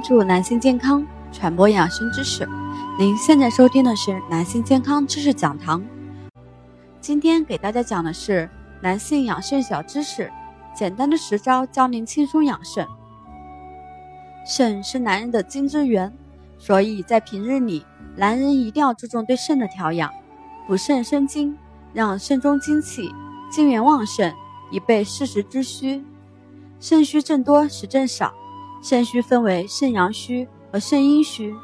关注男性健康，传播养生知识。您现在收听的是男性健康知识讲堂。今天给大家讲的是男性养肾小知识，简单的十招教您轻松养肾。肾是男人的精之源，所以在平日里，男人一定要注重对肾的调养，补肾生精，让肾中精气、精元旺盛，以备适时之需。肾虚症多实症少。肾虚分为肾阳虚和肾阴虚，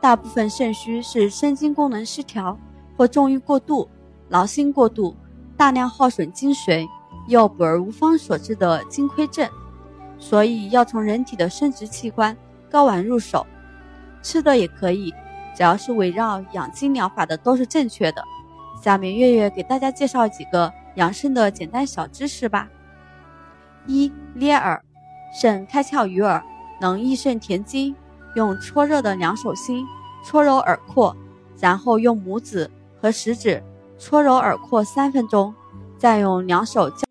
大部分肾虚是肾精功能失调或重欲过度、劳心过度、大量耗损精髓又补而无方所致的精亏症。所以要从人体的生殖器官睾丸入手，吃的也可以，只要是围绕养精疗法的都是正确的。下面月月给大家介绍几个养肾的简单小知识吧。一捏耳，肾开窍于耳。能益肾填精，用搓热的两手心搓揉耳廓，然后用拇指和食指搓揉耳廓三分钟，再用两手交。